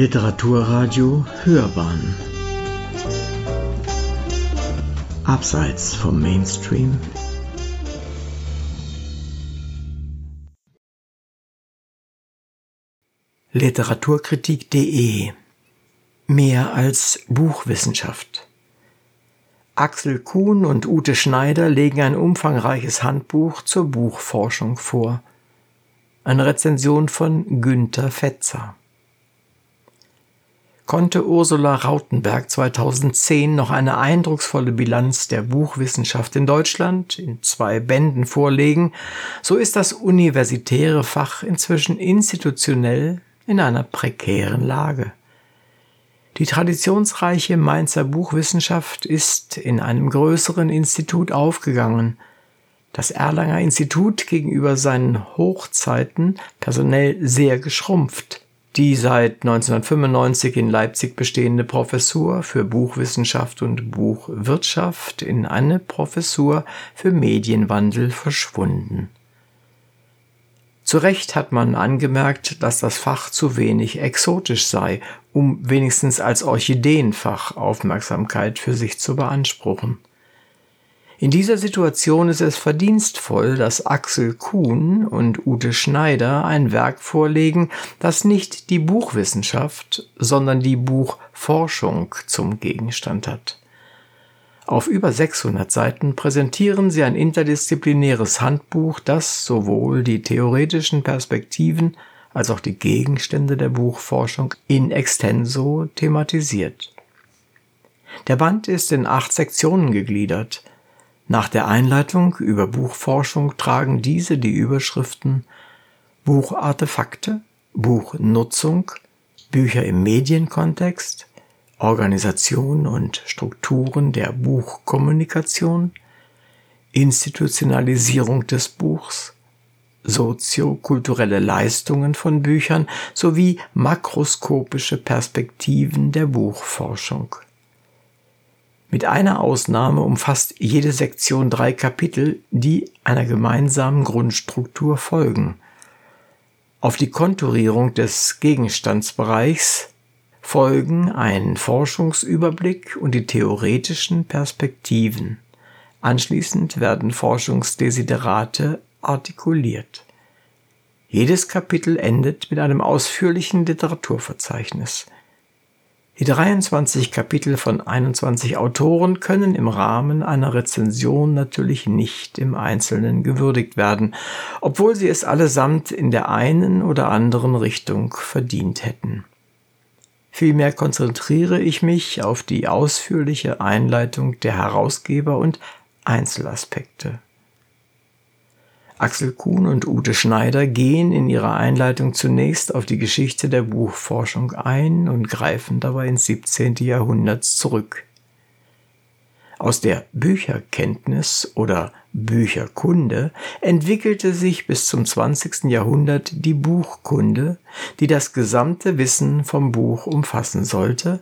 Literaturradio Hörbahn Abseits vom Mainstream Literaturkritik.de Mehr als Buchwissenschaft Axel Kuhn und Ute Schneider legen ein umfangreiches Handbuch zur Buchforschung vor. Eine Rezension von Günther Fetzer. Konnte Ursula Rautenberg 2010 noch eine eindrucksvolle Bilanz der Buchwissenschaft in Deutschland in zwei Bänden vorlegen, so ist das universitäre Fach inzwischen institutionell in einer prekären Lage. Die traditionsreiche Mainzer Buchwissenschaft ist in einem größeren Institut aufgegangen. Das Erlanger Institut gegenüber seinen Hochzeiten personell sehr geschrumpft. Die seit 1995 in Leipzig bestehende Professur für Buchwissenschaft und Buchwirtschaft in eine Professur für Medienwandel verschwunden. Zu Recht hat man angemerkt, dass das Fach zu wenig exotisch sei, um wenigstens als Orchideenfach Aufmerksamkeit für sich zu beanspruchen. In dieser Situation ist es verdienstvoll, dass Axel Kuhn und Ute Schneider ein Werk vorlegen, das nicht die Buchwissenschaft, sondern die Buchforschung zum Gegenstand hat. Auf über 600 Seiten präsentieren sie ein interdisziplinäres Handbuch, das sowohl die theoretischen Perspektiven als auch die Gegenstände der Buchforschung in extenso thematisiert. Der Band ist in acht Sektionen gegliedert. Nach der Einleitung über Buchforschung tragen diese die Überschriften Buchartefakte, Buchnutzung, Bücher im Medienkontext, Organisation und Strukturen der Buchkommunikation, Institutionalisierung des Buchs, soziokulturelle Leistungen von Büchern sowie makroskopische Perspektiven der Buchforschung. Mit einer Ausnahme umfasst jede Sektion drei Kapitel, die einer gemeinsamen Grundstruktur folgen. Auf die Konturierung des Gegenstandsbereichs folgen ein Forschungsüberblick und die theoretischen Perspektiven. Anschließend werden Forschungsdesiderate artikuliert. Jedes Kapitel endet mit einem ausführlichen Literaturverzeichnis. Die 23 Kapitel von 21 Autoren können im Rahmen einer Rezension natürlich nicht im Einzelnen gewürdigt werden, obwohl sie es allesamt in der einen oder anderen Richtung verdient hätten. Vielmehr konzentriere ich mich auf die ausführliche Einleitung der Herausgeber und Einzelaspekte. Axel Kuhn und Ute Schneider gehen in ihrer Einleitung zunächst auf die Geschichte der Buchforschung ein und greifen dabei ins 17. Jahrhundert zurück. Aus der Bücherkenntnis oder Bücherkunde entwickelte sich bis zum 20. Jahrhundert die Buchkunde, die das gesamte Wissen vom Buch umfassen sollte,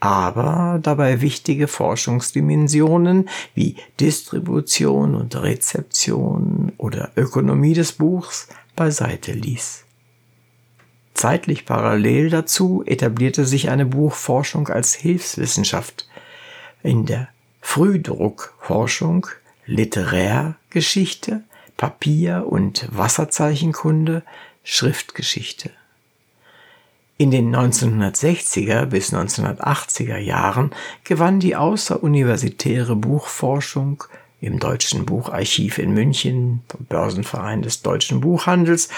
aber dabei wichtige Forschungsdimensionen wie Distribution und Rezeption oder Ökonomie des Buchs beiseite ließ. Zeitlich parallel dazu etablierte sich eine Buchforschung als Hilfswissenschaft. In der Frühdruckforschung Literärgeschichte, Papier- und Wasserzeichenkunde, Schriftgeschichte. In den 1960er bis 1980er Jahren gewann die außeruniversitäre Buchforschung im Deutschen Bucharchiv in München, Börsenverein des deutschen Buchhandels,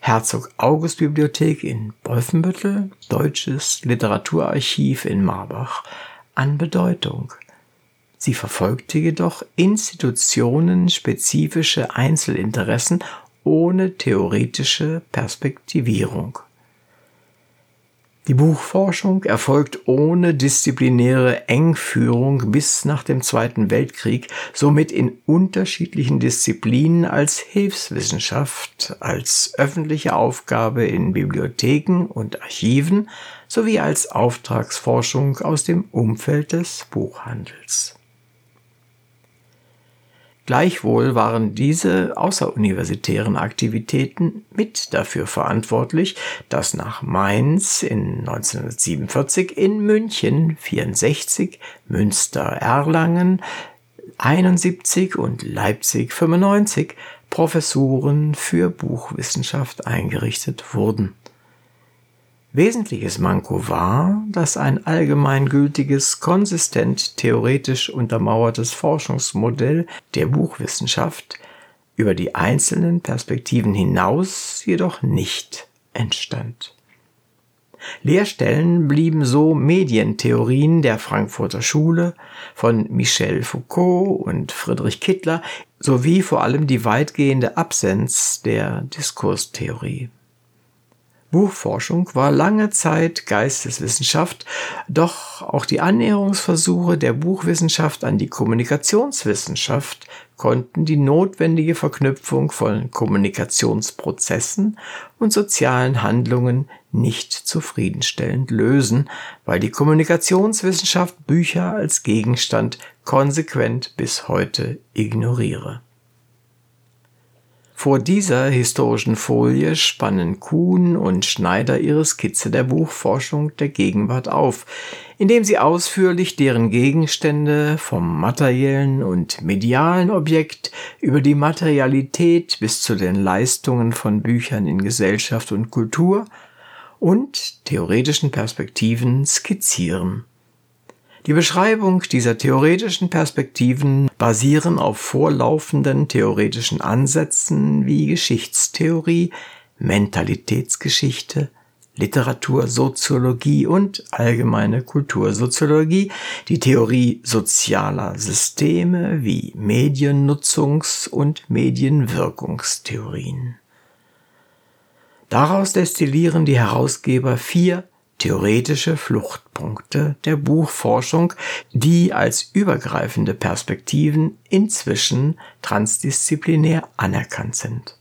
Herzog August Bibliothek in Wolfenbüttel, Deutsches Literaturarchiv in Marbach an Bedeutung. Sie verfolgte jedoch institutionenspezifische Einzelinteressen ohne theoretische Perspektivierung. Die Buchforschung erfolgt ohne disziplinäre Engführung bis nach dem Zweiten Weltkrieg, somit in unterschiedlichen Disziplinen als Hilfswissenschaft, als öffentliche Aufgabe in Bibliotheken und Archiven sowie als Auftragsforschung aus dem Umfeld des Buchhandels. Gleichwohl waren diese außeruniversitären Aktivitäten mit dafür verantwortlich, dass nach Mainz in 1947, in München 64, Münster Erlangen 71 und Leipzig 95 Professuren für Buchwissenschaft eingerichtet wurden. Wesentliches Manko war, dass ein allgemeingültiges, konsistent theoretisch untermauertes Forschungsmodell der Buchwissenschaft über die einzelnen Perspektiven hinaus jedoch nicht entstand. Lehrstellen blieben so Medientheorien der Frankfurter Schule von Michel Foucault und Friedrich Kittler sowie vor allem die weitgehende Absenz der Diskurstheorie. Buchforschung war lange Zeit Geisteswissenschaft, doch auch die Annäherungsversuche der Buchwissenschaft an die Kommunikationswissenschaft konnten die notwendige Verknüpfung von Kommunikationsprozessen und sozialen Handlungen nicht zufriedenstellend lösen, weil die Kommunikationswissenschaft Bücher als Gegenstand konsequent bis heute ignoriere. Vor dieser historischen Folie spannen Kuhn und Schneider ihre Skizze der Buchforschung der Gegenwart auf, indem sie ausführlich deren Gegenstände vom materiellen und medialen Objekt über die Materialität bis zu den Leistungen von Büchern in Gesellschaft und Kultur und theoretischen Perspektiven skizzieren. Die Beschreibung dieser theoretischen Perspektiven basieren auf vorlaufenden theoretischen Ansätzen wie Geschichtstheorie, Mentalitätsgeschichte, Literatursoziologie und allgemeine Kultursoziologie, die Theorie sozialer Systeme wie Mediennutzungs- und Medienwirkungstheorien. Daraus destillieren die Herausgeber vier theoretische Fluchtpunkte der Buchforschung, die als übergreifende Perspektiven inzwischen transdisziplinär anerkannt sind.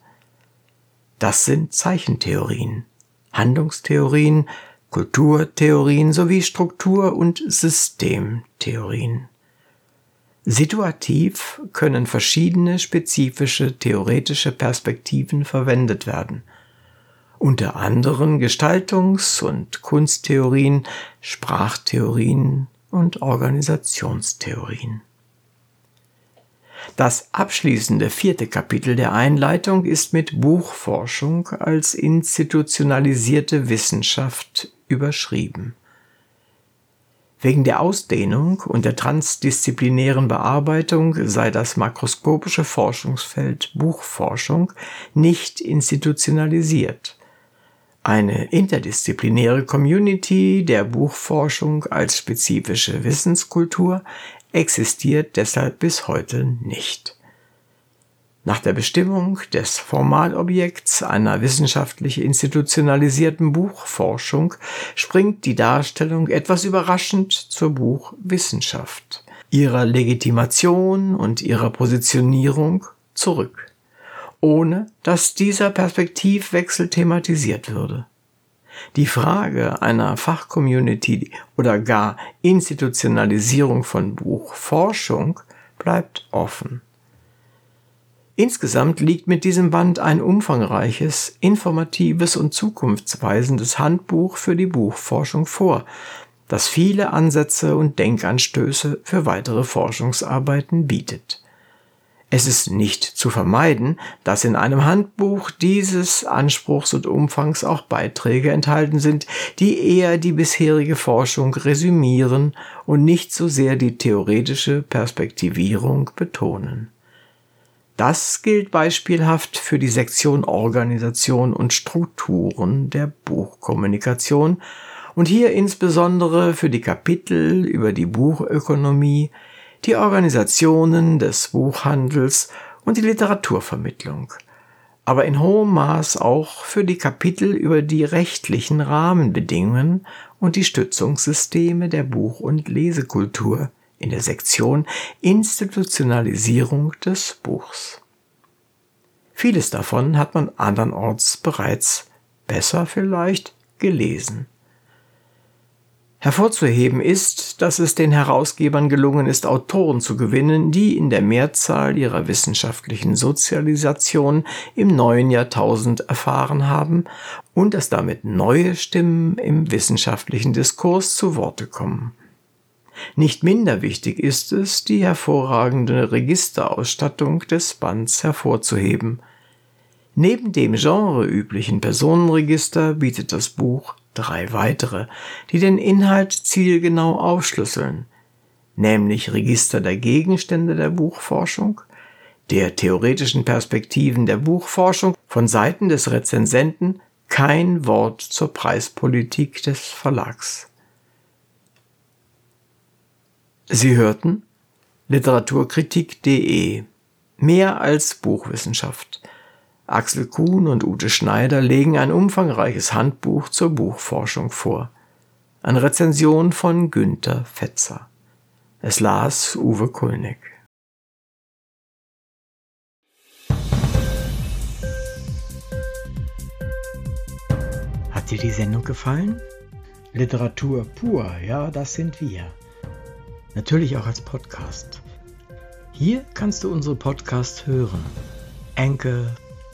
Das sind Zeichentheorien, Handlungstheorien, Kulturtheorien sowie Struktur- und Systemtheorien. Situativ können verschiedene spezifische theoretische Perspektiven verwendet werden – unter anderem Gestaltungs- und Kunsttheorien, Sprachtheorien und Organisationstheorien. Das abschließende vierte Kapitel der Einleitung ist mit Buchforschung als institutionalisierte Wissenschaft überschrieben. Wegen der Ausdehnung und der transdisziplinären Bearbeitung sei das makroskopische Forschungsfeld Buchforschung nicht institutionalisiert eine interdisziplinäre Community der Buchforschung als spezifische Wissenskultur existiert deshalb bis heute nicht. Nach der Bestimmung des Formalobjekts einer wissenschaftlich institutionalisierten Buchforschung springt die Darstellung etwas überraschend zur Buchwissenschaft, ihrer Legitimation und ihrer Positionierung zurück ohne dass dieser Perspektivwechsel thematisiert würde. Die Frage einer Fachcommunity oder gar Institutionalisierung von Buchforschung bleibt offen. Insgesamt liegt mit diesem Band ein umfangreiches, informatives und zukunftsweisendes Handbuch für die Buchforschung vor, das viele Ansätze und Denkanstöße für weitere Forschungsarbeiten bietet. Es ist nicht zu vermeiden, dass in einem Handbuch dieses Anspruchs und Umfangs auch Beiträge enthalten sind, die eher die bisherige Forschung resümieren und nicht so sehr die theoretische Perspektivierung betonen. Das gilt beispielhaft für die Sektion Organisation und Strukturen der Buchkommunikation und hier insbesondere für die Kapitel über die Buchökonomie, die Organisationen des Buchhandels und die Literaturvermittlung, aber in hohem Maß auch für die Kapitel über die rechtlichen Rahmenbedingungen und die Stützungssysteme der Buch- und Lesekultur in der Sektion Institutionalisierung des Buchs. Vieles davon hat man andernorts bereits besser vielleicht gelesen. Hervorzuheben ist, dass es den Herausgebern gelungen ist, Autoren zu gewinnen, die in der Mehrzahl ihrer wissenschaftlichen Sozialisation im neuen Jahrtausend erfahren haben und dass damit neue Stimmen im wissenschaftlichen Diskurs zu Worte kommen. Nicht minder wichtig ist es, die hervorragende Registerausstattung des Bands hervorzuheben. Neben dem genreüblichen Personenregister bietet das Buch drei weitere, die den Inhalt zielgenau aufschlüsseln, nämlich Register der Gegenstände der Buchforschung, der theoretischen Perspektiven der Buchforschung von Seiten des Rezensenten kein Wort zur Preispolitik des Verlags. Sie hörten Literaturkritik.de Mehr als Buchwissenschaft Axel Kuhn und Ute Schneider legen ein umfangreiches Handbuch zur Buchforschung vor. Eine Rezension von Günther Fetzer. Es las Uwe Kulnig. Hat dir die Sendung gefallen? Literatur pur, ja, das sind wir. Natürlich auch als Podcast. Hier kannst du unsere Podcasts hören. Enkel,